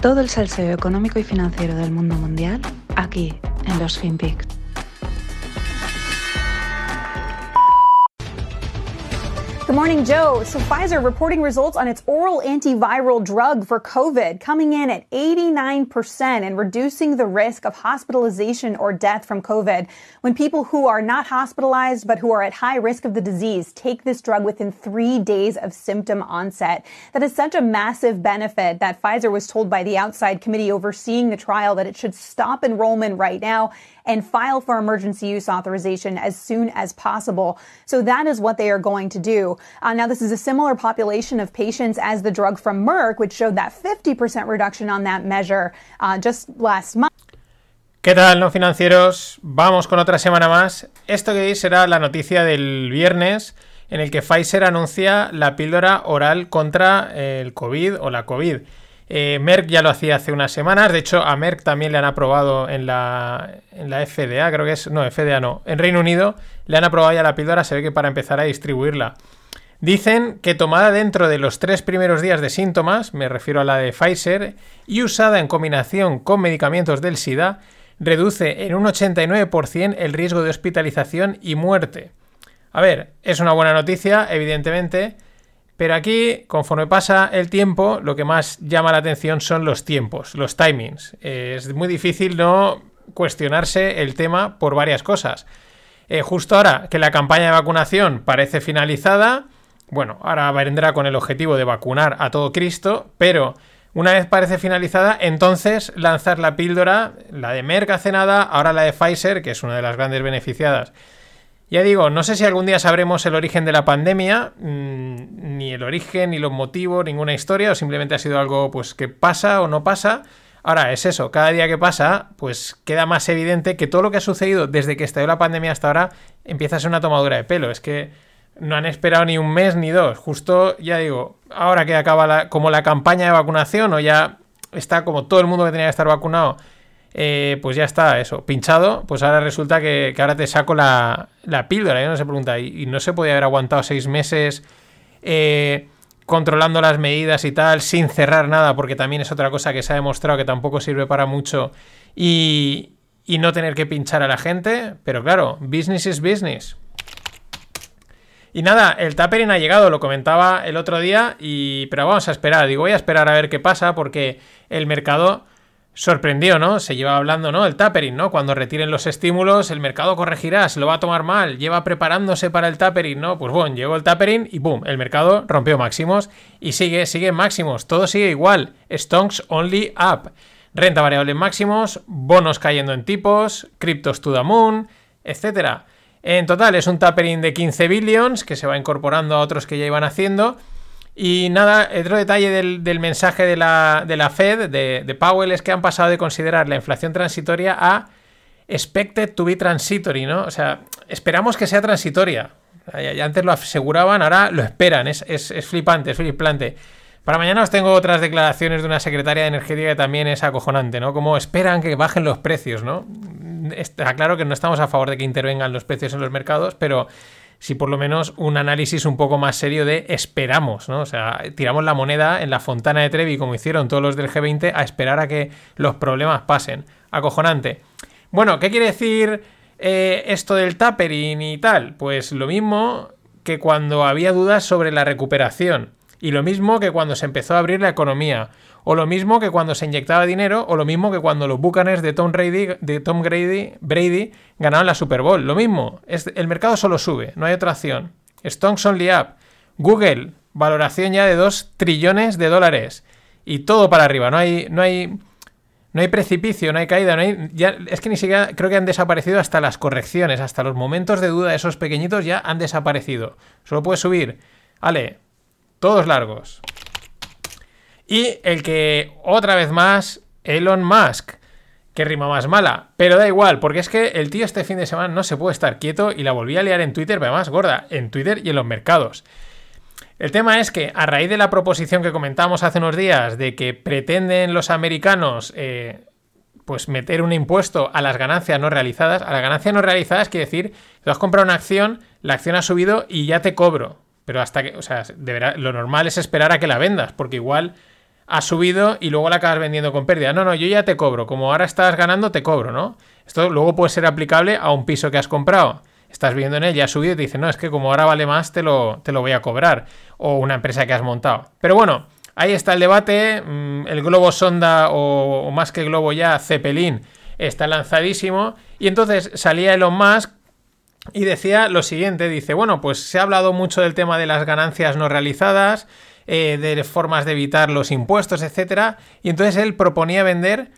Todo el salseo económico y financiero del mundo mundial aquí en los FinPix. Morning, Joe. So Pfizer reporting results on its oral antiviral drug for COVID coming in at 89% and reducing the risk of hospitalization or death from COVID. When people who are not hospitalized but who are at high risk of the disease take this drug within three days of symptom onset. That is such a massive benefit that Pfizer was told by the outside committee overseeing the trial that it should stop enrollment right now and file for emergency use authorization as soon as possible. So that is what they are going to do. Uh, now, this is a similar population of patients as the drug from Merck, which showed that 50% reduction on that measure uh, just last month. ¿Qué tal, no financieros? Vamos con otra semana más. Esto que veis será la noticia del viernes en el que Pfizer anuncia la píldora oral contra el COVID o la COVID. Eh, Merck ya lo hacía hace unas semanas, de hecho a Merck también le han aprobado en la, en la FDA, creo que es, no, FDA no, en Reino Unido le han aprobado ya la píldora, se ve que para empezar a distribuirla. Dicen que tomada dentro de los tres primeros días de síntomas, me refiero a la de Pfizer, y usada en combinación con medicamentos del SIDA, reduce en un 89% el riesgo de hospitalización y muerte. A ver, es una buena noticia, evidentemente, pero aquí, conforme pasa el tiempo, lo que más llama la atención son los tiempos, los timings. es muy difícil no cuestionarse el tema por varias cosas. Eh, justo ahora que la campaña de vacunación parece finalizada, bueno, ahora vendrá con el objetivo de vacunar a todo Cristo, pero una vez parece finalizada, entonces lanzar la píldora, la de Merck hace nada, ahora la de Pfizer, que es una de las grandes beneficiadas ya digo, no sé si algún día sabremos el origen de la pandemia, mm, ni el origen, ni los motivos, ninguna historia, o simplemente ha sido algo pues que pasa o no pasa. Ahora es eso, cada día que pasa, pues queda más evidente que todo lo que ha sucedido desde que estalló la pandemia hasta ahora empieza a ser una tomadura de pelo. Es que no han esperado ni un mes ni dos. Justo, ya digo, ahora que acaba como la campaña de vacunación o ya está como todo el mundo que tenía que estar vacunado eh, pues ya está, eso, pinchado, pues ahora resulta que, ahora te saco la, la píldora, y no se pregunta, ¿y, no se podía haber aguantado seis meses eh, controlando las medidas y tal, sin cerrar nada, porque también es otra cosa que se ha demostrado que tampoco sirve para mucho, y, y no tener que pinchar a la gente? Pero claro, business is business. Y nada, el tapering ha llegado, lo comentaba el otro día, y pero vamos a esperar, digo, voy a esperar a ver qué pasa, porque el mercado sorprendió, ¿no? Se lleva hablando, ¿no? El tapering, ¿no? Cuando retiren los estímulos, el mercado corregirá, se lo va a tomar mal, lleva preparándose para el tapering, ¿no? Pues bueno, llegó el tapering y boom, el mercado rompió máximos y sigue, sigue máximos, todo sigue igual, stonks only up, renta variable en máximos, bonos cayendo en tipos, criptos to the moon, etcétera. En total es un tapering de 15 billions que se va incorporando a otros que ya iban haciendo y nada, otro detalle del, mensaje de la, de la Fed, de, Powell, es que han pasado de considerar la inflación transitoria a expected to be transitory, ¿no? O sea, esperamos que sea transitoria. Ya, antes lo aseguraban, ahora lo esperan. Es, flipante, es flipante. Para mañana os tengo otras declaraciones de una secretaria de energética que también es acojonante, ¿no? Como esperan que bajen los precios, ¿no? Está claro que no estamos a favor de que intervengan los precios en los mercados, pero si por lo menos un análisis un poco más serio de esperamos, ¿no? O sea, tiramos la moneda en la fontana de Trevi, como hicieron todos los del G20, a esperar a que los problemas pasen. Acojonante. Bueno, ¿qué quiere decir eh, esto del tapering y tal? Pues lo mismo que cuando había dudas sobre la recuperación. Y lo mismo que cuando se empezó a abrir la economía. O lo mismo que cuando se inyectaba dinero, o lo mismo que cuando los Bucaners de Tom Brady, de Tom Brady, Brady ganaron la Super Bowl. Lo mismo, es, el mercado solo sube, no hay otra acción. Stonks only up. Google, valoración ya de 2 trillones de dólares. Y todo para arriba, no hay, no hay, no hay precipicio, no hay caída, no hay, ya, es que ni siquiera creo que han desaparecido hasta las correcciones, hasta los momentos de duda, esos pequeñitos ya han desaparecido. Solo puede subir. Vale, todos largos. Y el que, otra vez más, Elon Musk. Que rima más mala. Pero da igual, porque es que el tío este fin de semana no se puede estar quieto y la volví a liar en Twitter, pero además gorda, en Twitter y en los mercados. El tema es que a raíz de la proposición que comentamos hace unos días de que pretenden los americanos eh, pues meter un impuesto a las ganancias no realizadas, a las ganancias no realizadas quiere decir, tú has comprado una acción, la acción ha subido y ya te cobro. Pero hasta que, o sea, lo normal es esperar a que la vendas, porque igual ha subido y luego la acabas vendiendo con pérdida. No, no, yo ya te cobro. Como ahora estás ganando, te cobro, ¿no? Esto luego puede ser aplicable a un piso que has comprado. Estás viendo en él, ya ha subido y te dice, no, es que como ahora vale más, te lo, te lo voy a cobrar. O una empresa que has montado. Pero bueno, ahí está el debate. Mm, el globo sonda, o, más que globo ya, Zeppelin, está lanzadísimo. Y entonces salía Elon Musk y decía lo siguiente, dice, bueno, pues se ha hablado mucho del tema de las ganancias no realizadas, eh, de formas de evitar los impuestos, etcétera, y entonces él proponía vender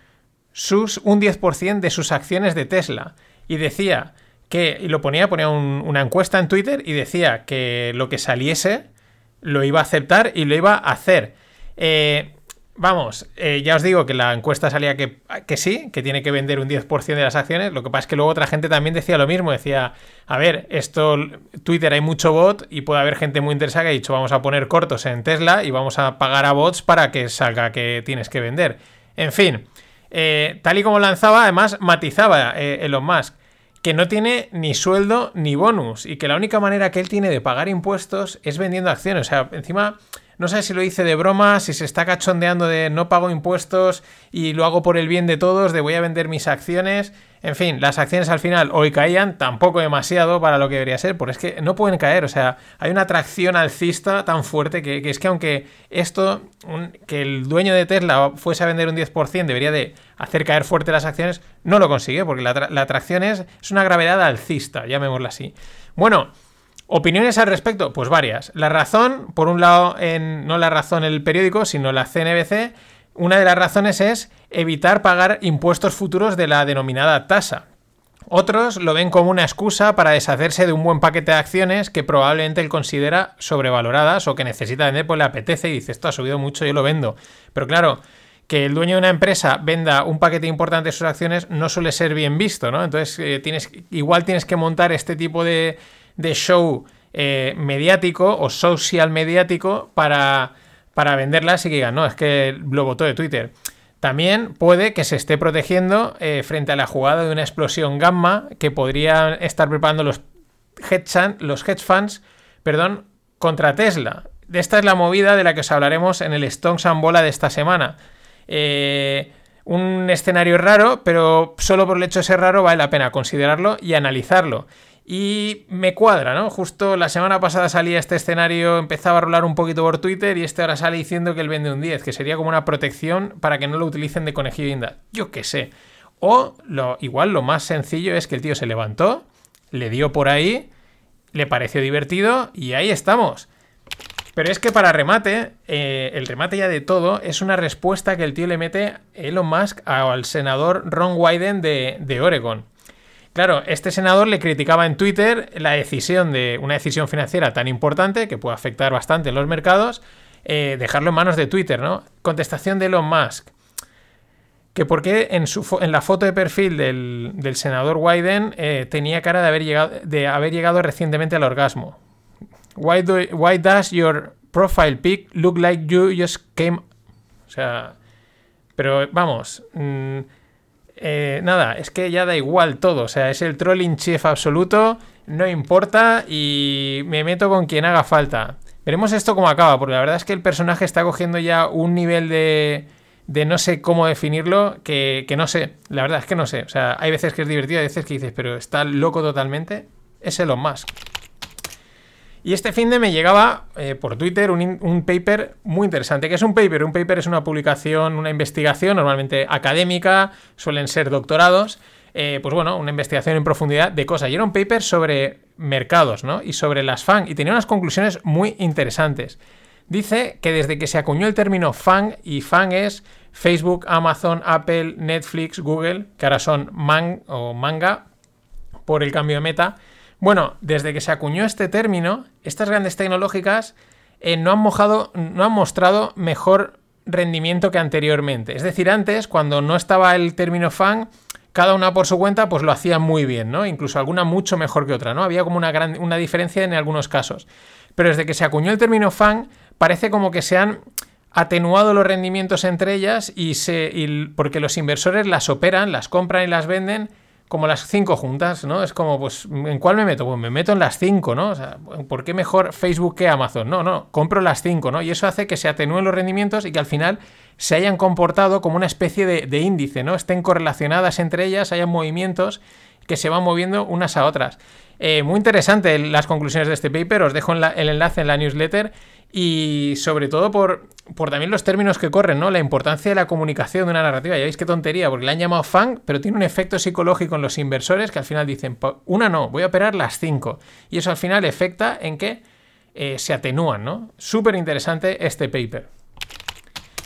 sus, un 10% de sus acciones de Tesla. Y decía que, y lo ponía, ponía una encuesta en Twitter y decía que lo que saliese lo iba a aceptar y lo iba a hacer. Eh, Vamos, eh, ya os digo que la encuesta salía que, que, sí, que tiene que vender un 10% de las acciones. Lo que pasa es que luego otra gente también decía lo mismo. Decía, a ver, esto, Twitter hay mucho bot y puede haber gente muy interesada que ha dicho, vamos a poner cortos en Tesla y vamos a pagar a bots para que salga que tienes que vender. En fin, eh, tal y como lanzaba, además matizaba eh, Elon Musk que no tiene ni sueldo ni bonus y que la única manera que él tiene de pagar impuestos es vendiendo acciones. O sea, encima no sé si lo hice de broma, si se está cachondeando de no pago impuestos y lo hago por el bien de todos, de voy a vender mis acciones. En fin, las acciones al final hoy caían, tampoco demasiado para lo que debería ser, porque es que no pueden caer, o sea, hay una atracción alcista tan fuerte que, es que aunque esto, que el dueño de Tesla fuese a vender un 10%, debería de hacer caer fuerte las acciones, no lo consigue, porque la, atracción es, es una gravedad alcista, llamémosla así. Bueno, ¿Opiniones al respecto? Pues varias. La razón, por un lado, no la razón el periódico, sino la CNBC, una de las razones es evitar pagar impuestos futuros de la denominada tasa. Otros lo ven como una excusa para deshacerse de un buen paquete de acciones que probablemente él considera sobrevaloradas o que necesita vender, pues le apetece y dice, esto ha subido mucho, yo lo vendo. Pero claro, que el dueño de una empresa venda un paquete importante de sus acciones no suele ser bien visto, ¿no? Entonces, eh, igual tienes que montar este tipo de, de show eh, mediático o social mediático para, para venderlas y que digan, no, es que lo votó de Twitter. También puede que se esté protegiendo eh, frente a la jugada de una explosión gamma que podrían estar preparando los hedge, los hedge funds perdón, contra Tesla. Esta es la movida de la que os hablaremos en el Stones and Bola de esta semana. Eh, un escenario raro, pero solo por el hecho de ser raro vale la pena considerarlo y analizarlo. Y me cuadra, ¿no? Justo la semana pasada salía este escenario, empezaba a rolar un poquito por Twitter y este ahora sale diciendo que él vende un 10, que sería como una protección para que no lo utilicen de conejillo de inda. Yo qué sé. O lo, igual lo más sencillo es que el tío se levantó, le dio por ahí, le pareció divertido y ahí estamos. Pero es que para remate, eh, el remate ya de todo, es una respuesta que el tío le mete Elon Musk al senador Ron Wyden de, de Oregon. Claro, este senador le criticaba en Twitter la decisión de una decisión financiera tan importante que puede afectar bastante los mercados, eh, dejarlo en manos de Twitter, ¿no? Contestación de Elon Musk. Que porque en, en la foto de perfil del, senador Wyden eh, tenía cara de haber, llegado, de haber llegado recientemente al orgasmo. Why, why does your profile pic look like you just came... O sea... Pero vamos... Mm, eh, nada, es que ya da igual todo. O sea, es el trolling chef absoluto, no importa y me meto con quien haga falta. Veremos esto cómo acaba, porque la verdad es que el personaje está cogiendo ya un nivel de, de no sé cómo definirlo, que, que, no sé. La verdad es que no sé. O sea, hay veces que es divertido, hay veces que dices, pero está loco totalmente. Es Elon Musk. Y este fin de me llegaba eh, por Twitter un, paper muy interesante. ¿Qué es un paper? Un paper es una publicación, una investigación, normalmente académica, suelen ser doctorados. Eh, pues bueno, una investigación en profundidad de cosas. Y era un paper sobre mercados, ¿no? Y sobre las FANG. Y tenía unas conclusiones muy interesantes. Dice que desde que se acuñó el término FANG, y FANG es Facebook, Amazon, Apple, Netflix, Google, que ahora son MANG o manga, por el cambio de meta, bueno, desde que se acuñó este término, estas grandes tecnológicas eh, no, han mojado, no han mostrado mejor rendimiento que anteriormente. Es decir, antes, cuando no estaba el término fan, cada una por su cuenta, pues lo hacía muy bien, ¿no? Incluso alguna mucho mejor que otra, ¿no? Había como una, gran, una diferencia en algunos casos. Pero desde que se acuñó el término fan, parece como que se han atenuado los rendimientos entre ellas y se. porque los inversores las operan, las compran y las venden como las cinco juntas, ¿no? Es como, pues, ¿en cuál me meto? Pues me meto en las cinco, ¿no? O sea, ¿por qué mejor Facebook que Amazon? No, no, compro las cinco, ¿no? Y eso hace que se atenúen los rendimientos y que al final se hayan comportado como una especie de, índice, ¿no? Estén correlacionadas entre ellas, hayan movimientos que se van moviendo unas a otras. Eh, muy interesante las conclusiones de este paper, os dejo el enlace en la newsletter y sobre todo por, también los términos que corren, ¿no? La importancia de la comunicación de una narrativa. Ya veis qué tontería, porque la han llamado fan, pero tiene un efecto psicológico en los inversores que al final dicen, una no, voy a operar las cinco. Y eso al final efecta en que eh, se atenúan, ¿no? Súper interesante este paper.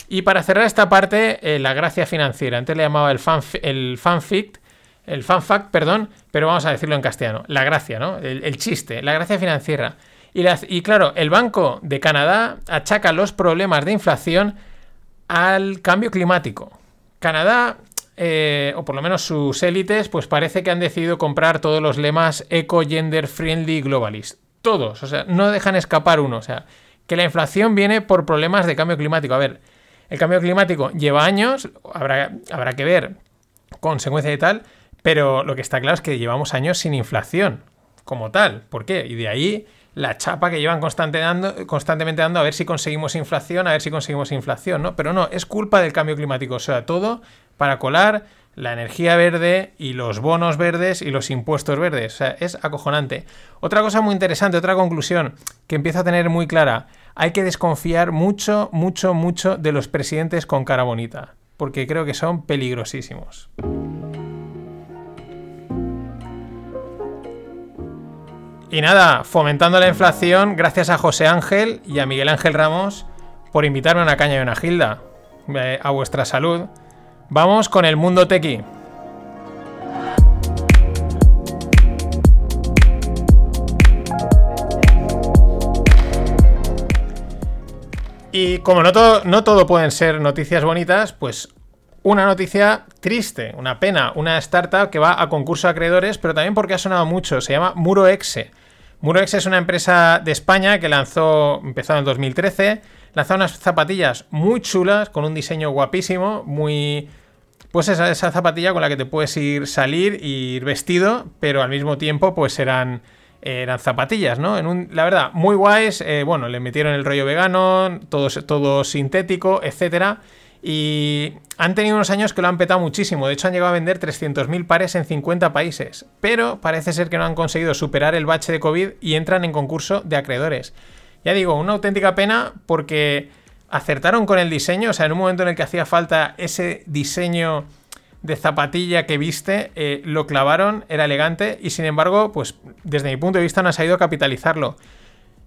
Y para cerrar esta parte, eh, la gracia financiera. Antes le llamaba el, fan, el fanfic, el fanfact, perdón, pero vamos a decirlo en castellano. La gracia, ¿no? el chiste, la gracia financiera. Y, claro, el Banco de Canadá achaca los problemas de inflación al cambio climático. Canadá, eh, o por lo menos sus élites, pues parece que han decidido comprar todos los lemas eco, gender, friendly, globalist. Todos, o sea, no dejan escapar uno. O sea, que la inflación viene por problemas de cambio climático. A ver, el cambio climático lleva años, habrá, habrá que ver consecuencia y tal, pero lo que está claro es que llevamos años sin inflación como tal. ¿Por qué? Y de ahí la chapa que llevan constantemente dando a ver si conseguimos inflación, a ver si conseguimos inflación, ¿no? Pero no, es culpa del cambio climático, o sea, todo para colar la energía verde y los bonos verdes y los impuestos verdes. O sea, es acojonante. Otra cosa muy interesante, otra conclusión que empiezo a tener muy clara, hay que desconfiar mucho, mucho, mucho de los presidentes con cara bonita, porque creo que son peligrosísimos. Y nada, fomentando la inflación, gracias a José Ángel y a Miguel Ángel Ramos por invitarme a una caña y una gilda. Eh, a vuestra salud. Vamos con el mundo tequi. Y como no todo, no todo pueden ser noticias bonitas, pues una noticia triste, una pena, una startup que va a concurso de acreedores, pero también porque ha sonado mucho, se llama MuroExe. Murex es una empresa de España que lanzó, empezó en el 2013, lanzó unas zapatillas muy chulas, con un diseño guapísimo, muy... Pues esa, zapatilla con la que te puedes ir salir ir vestido, pero al mismo tiempo pues eran, eran zapatillas, ¿no? En un, la verdad, muy guays, eh, bueno, le metieron el rollo vegano, todo, todo sintético, etcétera. Y han tenido unos años que lo han petado muchísimo. De hecho, han llegado a vender 300.000 pares en 50 países. Pero parece ser que no han conseguido superar el bache de COVID y entran en concurso de acreedores. Ya digo, una auténtica pena porque acertaron con el diseño. O sea, en un momento en el que hacía falta ese diseño de zapatilla que viste, eh, lo clavaron, era elegante y sin embargo, pues desde mi punto de vista no ha sabido capitalizarlo.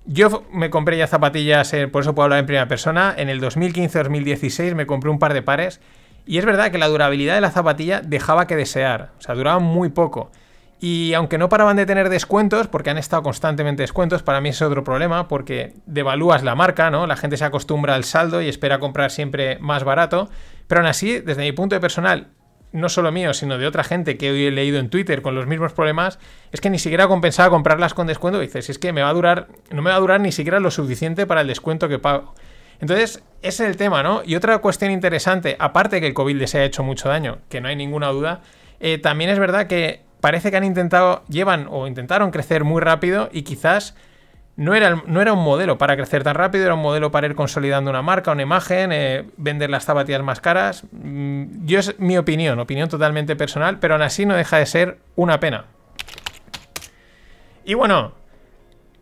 Yo me compré ya zapatillas, por eso puedo hablar en primera persona. En el 2015-2016 me compré un par de pares. Y es verdad que la durabilidad de la zapatilla dejaba que desear. O sea, duraban muy poco. Y aunque no paraban de tener descuentos, porque han estado constantemente descuentos, para mí es otro problema, porque devalúas la marca, ¿no? La gente se acostumbra al saldo y espera comprar siempre más barato. Pero aún así, desde mi punto de personal, no solo mío, sino de otra gente que hoy he leído en Twitter con los mismos problemas, es que ni siquiera compensaba comprarlas con descuento. Dices, es que me va a durar, no me va a durar ni siquiera lo suficiente para el descuento que pago. Entonces, ese es el tema, ¿no? Y otra cuestión interesante, aparte que el COVID les ha hecho mucho daño, que no hay ninguna duda, eh, también es verdad que parece que han intentado, llevan o intentaron crecer muy rápido y quizás no era, no era un modelo para crecer tan rápido, era un modelo para ir consolidando una marca, una imagen, eh, vender las zapatillas más caras. Mm, yo es mi opinión, opinión totalmente personal, pero aún así no deja de ser una pena. Y bueno,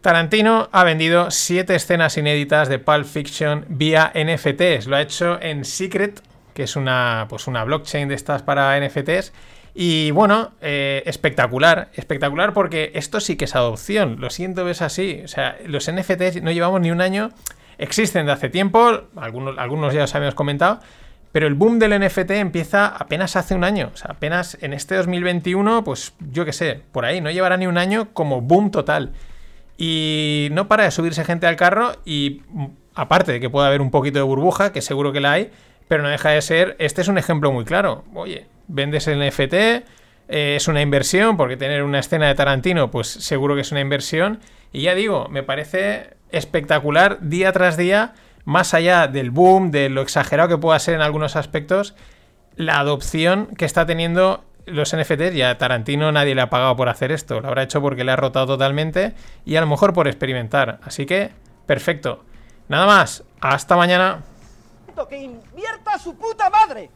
Tarantino ha vendido 7 escenas inéditas de Pulp Fiction vía NFTs. Lo ha hecho en Secret, que es una, pues una blockchain de estas para NFTs. Y bueno, eh, espectacular, espectacular porque esto sí que es adopción. Lo siento, ves así. O sea, los NFTs no llevamos ni un año, existen de hace tiempo, algunos, algunos ya os habíamos comentado, pero el boom del NFT empieza apenas hace un año. O sea, apenas en este 2021, pues yo qué sé, por ahí, no llevará ni un año como boom total. Y no para de subirse gente al carro y aparte de que pueda haber un poquito de burbuja, que seguro que la hay, pero no deja de ser, este es un ejemplo muy claro. Oye, vendes el NFT, eh, es una inversión, porque tener una escena de Tarantino, pues seguro que es una inversión. Y ya digo, me parece espectacular día tras día, más allá del boom, de lo exagerado que pueda ser en algunos aspectos, la adopción que está teniendo los NFTs ya Tarantino nadie le ha pagado por hacer esto. Lo habrá hecho porque le ha rotado totalmente y a lo mejor por experimentar. Así que, perfecto. Nada más. Hasta mañana. Que invierta su puta madre.